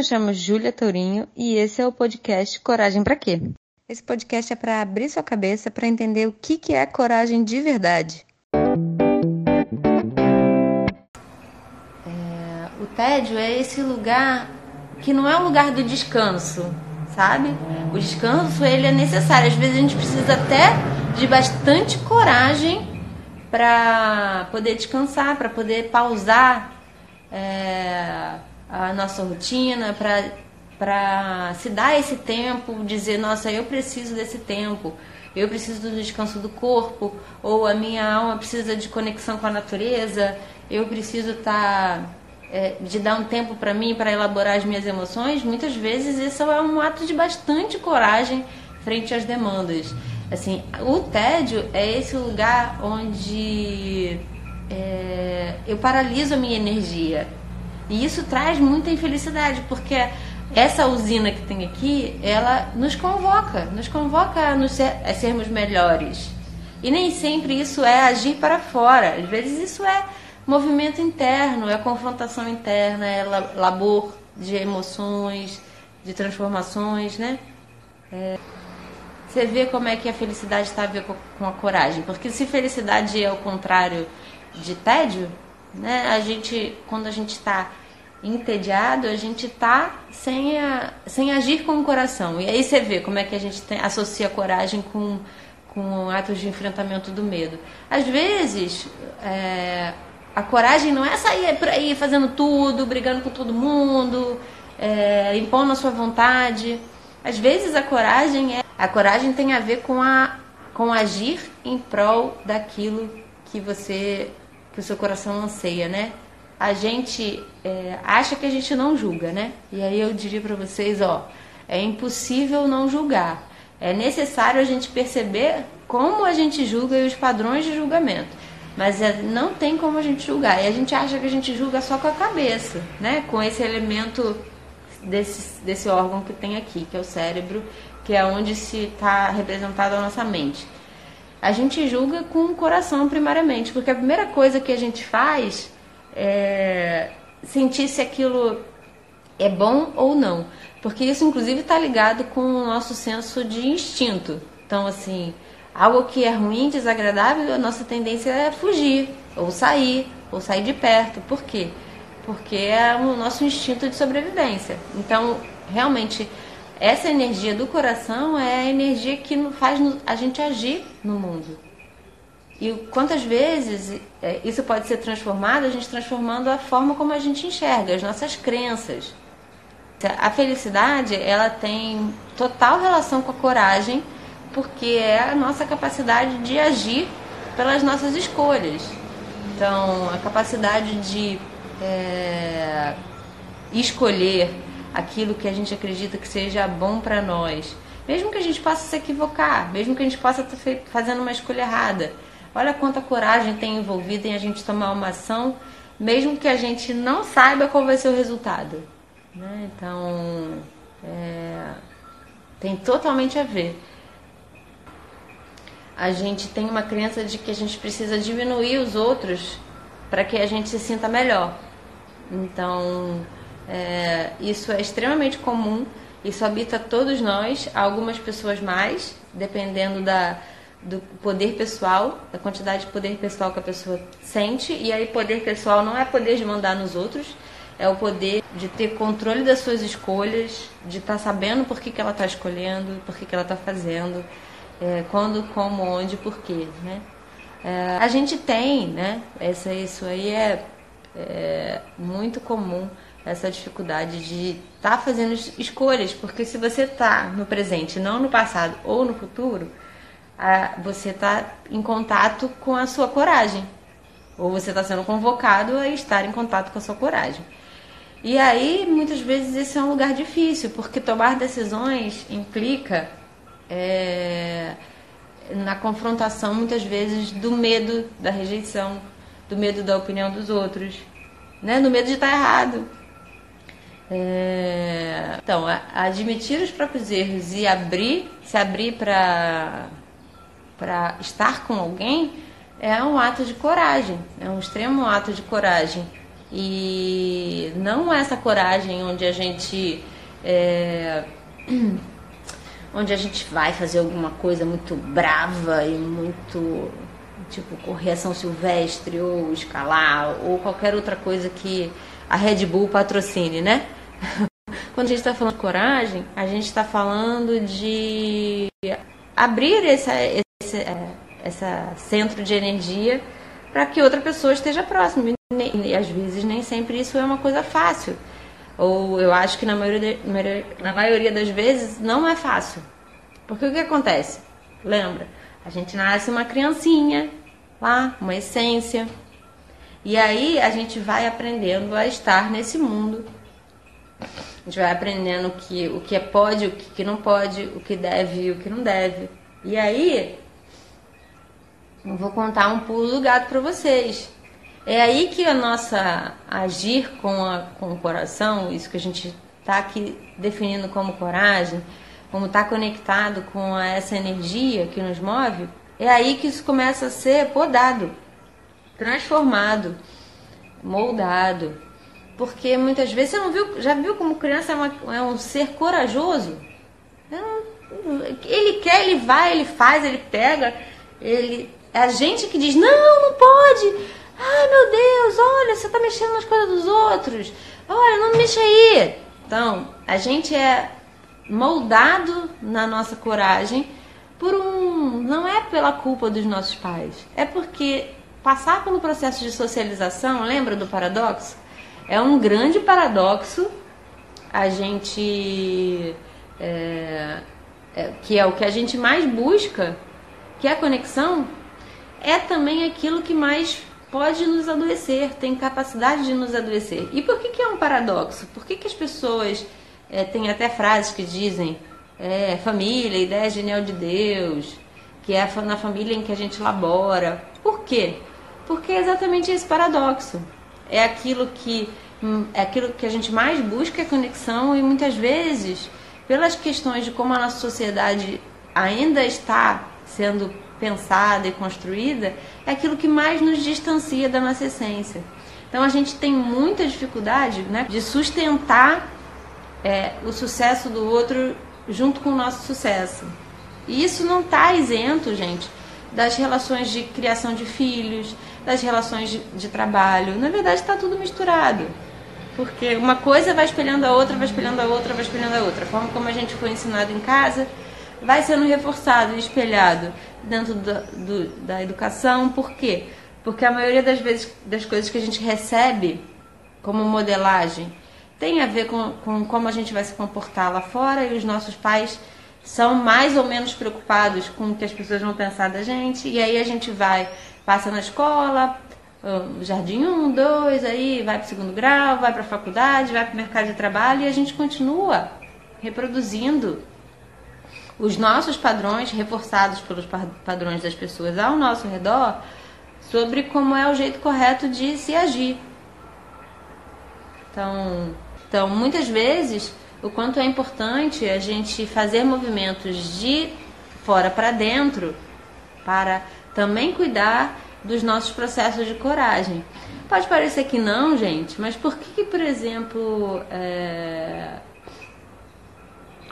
me chamo Júlia Tourinho e esse é o podcast Coragem para quê? Esse podcast é para abrir sua cabeça para entender o que, que é coragem de verdade. É, o tédio é esse lugar que não é o lugar do descanso, sabe? O descanso ele é necessário. Às vezes a gente precisa até de bastante coragem para poder descansar, para poder pausar. É, a nossa rotina, para se dar esse tempo, dizer, nossa, eu preciso desse tempo, eu preciso do descanso do corpo, ou a minha alma precisa de conexão com a natureza, eu preciso. Tá, é, de dar um tempo para mim para elaborar as minhas emoções, muitas vezes isso é um ato de bastante coragem frente às demandas. Assim, o tédio é esse lugar onde é, eu paraliso a minha energia. E isso traz muita infelicidade, porque essa usina que tem aqui, ela nos convoca, nos convoca a, nos ser, a sermos melhores. E nem sempre isso é agir para fora. Às vezes isso é movimento interno, é confrontação interna, é labor de emoções, de transformações, né? É, você vê como é que a felicidade está a ver com a coragem. Porque se felicidade é o contrário de tédio, né? A gente, quando a gente está entediado, a gente tá sem, a, sem agir com o coração. E aí você vê como é que a gente tem, associa coragem com, com atos de enfrentamento do medo. Às vezes, é, a coragem não é sair por aí fazendo tudo, brigando com todo mundo, é, impondo a sua vontade. Às vezes a coragem é a coragem tem a ver com a com agir em prol daquilo que você que o seu coração anseia, né? A gente é, acha que a gente não julga, né? E aí eu diria para vocês, ó, é impossível não julgar. É necessário a gente perceber como a gente julga e os padrões de julgamento. Mas é, não tem como a gente julgar. E a gente acha que a gente julga só com a cabeça, né? Com esse elemento desse, desse órgão que tem aqui, que é o cérebro, que é onde se está representada a nossa mente. A gente julga com o coração primariamente, porque a primeira coisa que a gente faz é, sentir se aquilo é bom ou não. Porque isso, inclusive, está ligado com o nosso senso de instinto. Então, assim, algo que é ruim, desagradável, a nossa tendência é fugir, ou sair, ou sair de perto. Por quê? Porque é o nosso instinto de sobrevivência. Então, realmente, essa energia do coração é a energia que faz a gente agir no mundo. E quantas vezes é, isso pode ser transformado, a gente transformando a forma como a gente enxerga, as nossas crenças. A felicidade, ela tem total relação com a coragem, porque é a nossa capacidade de agir pelas nossas escolhas. Então, a capacidade de é, escolher aquilo que a gente acredita que seja bom para nós, mesmo que a gente possa se equivocar, mesmo que a gente possa estar fazendo uma escolha errada Olha quanta coragem tem envolvida em a gente tomar uma ação, mesmo que a gente não saiba qual vai ser o resultado. Né? Então, é, tem totalmente a ver. A gente tem uma crença de que a gente precisa diminuir os outros para que a gente se sinta melhor. Então, é, isso é extremamente comum, isso habita todos nós, algumas pessoas mais, dependendo da, do poder pessoal, da quantidade de poder pessoal que a pessoa sente. E aí, poder pessoal não é poder de mandar nos outros, é o poder de ter controle das suas escolhas, de estar tá sabendo por que, que ela está escolhendo, por que, que ela está fazendo, é, quando, como, onde, por quê. Né? É, a gente tem, né? Essa, isso aí é, é muito comum essa dificuldade de estar tá fazendo escolhas, porque se você está no presente, não no passado ou no futuro, a, você está em contato com a sua coragem. Ou você está sendo convocado a estar em contato com a sua coragem. E aí, muitas vezes, esse é um lugar difícil, porque tomar decisões implica é, na confrontação, muitas vezes, do medo da rejeição, do medo da opinião dos outros, né? do medo de estar errado. É, então, admitir os próprios erros e abrir, se abrir para para estar com alguém é um ato de coragem, é um extremo ato de coragem. E não essa coragem onde a gente é, onde a gente vai fazer alguma coisa muito brava e muito tipo correr São Silvestre ou escalar ou qualquer outra coisa que a Red Bull patrocine, né? Quando a gente está falando coragem, a gente está falando de abrir esse, esse é, essa centro de energia para que outra pessoa esteja próxima. E, às vezes nem sempre isso é uma coisa fácil. Ou eu acho que na maioria, na maioria das vezes não é fácil. Porque o que acontece? Lembra? A gente nasce uma criancinha lá, uma essência. E aí a gente vai aprendendo a estar nesse mundo. A gente vai aprendendo que, o que é pode, o que não pode, o que deve e o que não deve. E aí eu vou contar um pulo do gato para vocês. É aí que a nossa agir com, a, com o coração, isso que a gente está aqui definindo como coragem, como está conectado com a, essa energia que nos move, é aí que isso começa a ser podado, transformado, moldado. Porque muitas vezes você não viu, já viu como criança é, uma, é um ser corajoso? Ele quer, ele vai, ele faz, ele pega, ele é a gente que diz: não, não pode. Ai meu Deus, olha, você está mexendo nas coisas dos outros. Olha, não mexa aí. Então, a gente é moldado na nossa coragem por um. Não é pela culpa dos nossos pais. É porque passar pelo processo de socialização, lembra do paradoxo? É um grande paradoxo a gente. É, é, que é o que a gente mais busca, que é a conexão, é também aquilo que mais pode nos adoecer, tem capacidade de nos adoecer. E por que, que é um paradoxo? Por que, que as pessoas é, têm até frases que dizem é, família, ideia genial de Deus, que é na família em que a gente labora. Por quê? Porque é exatamente esse paradoxo. É aquilo que hum, é aquilo que a gente mais busca é conexão e muitas vezes, pelas questões de como a nossa sociedade ainda está sendo pensada e construída, é aquilo que mais nos distancia da nossa essência. Então a gente tem muita dificuldade né, de sustentar é, o sucesso do outro junto com o nosso sucesso. E isso não está isento, gente, das relações de criação de filhos, das relações de, de trabalho. Na verdade, está tudo misturado. Porque uma coisa vai espelhando a outra, vai espelhando a outra, vai espelhando a outra. A forma como a gente foi ensinado em casa vai sendo reforçado e espelhado dentro da, do, da educação. Por quê? Porque a maioria das vezes das coisas que a gente recebe como modelagem tem a ver com, com como a gente vai se comportar lá fora e os nossos pais são mais ou menos preocupados com o que as pessoas vão pensar da gente. E aí a gente vai, passa na escola, jardim 1, 2, aí vai para o segundo grau, vai para a faculdade, vai para o mercado de trabalho e a gente continua reproduzindo os nossos padrões, reforçados pelos padrões das pessoas ao nosso redor, sobre como é o jeito correto de se agir. Então, então muitas vezes, o quanto é importante a gente fazer movimentos de fora para dentro para também cuidar dos nossos processos de coragem. Pode parecer que não, gente, mas por que, que por exemplo, é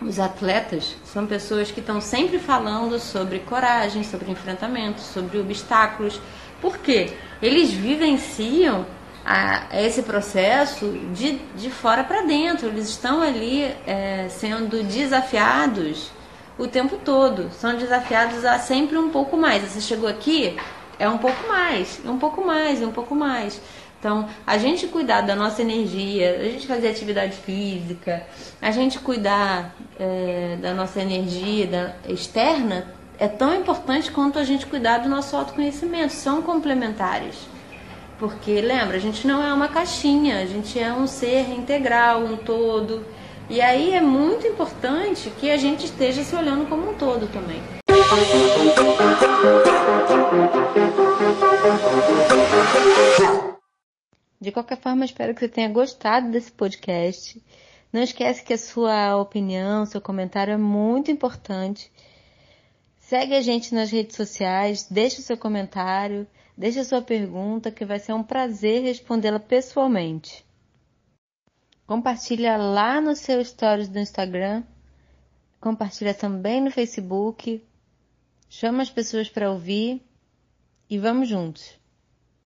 os atletas são pessoas que estão sempre falando sobre coragem, sobre enfrentamento, sobre obstáculos. Por quê? Eles vivenciam a, esse processo de, de fora para dentro. Eles estão ali é, sendo desafiados o tempo todo. São desafiados a sempre um pouco mais. Você chegou aqui, é um pouco mais, um pouco mais, um pouco mais. Então, a gente cuidar da nossa energia, a gente fazer atividade física, a gente cuidar é, da nossa energia da, externa é tão importante quanto a gente cuidar do nosso autoconhecimento. São complementares. Porque, lembra, a gente não é uma caixinha, a gente é um ser integral, um todo. E aí é muito importante que a gente esteja se olhando como um todo também. De qualquer forma, espero que você tenha gostado desse podcast. Não esquece que a sua opinião, seu comentário é muito importante. Segue a gente nas redes sociais, deixa o seu comentário, deixa a sua pergunta, que vai ser um prazer respondê-la pessoalmente. Compartilha lá no seu stories do Instagram, compartilha também no Facebook, chama as pessoas para ouvir e vamos juntos.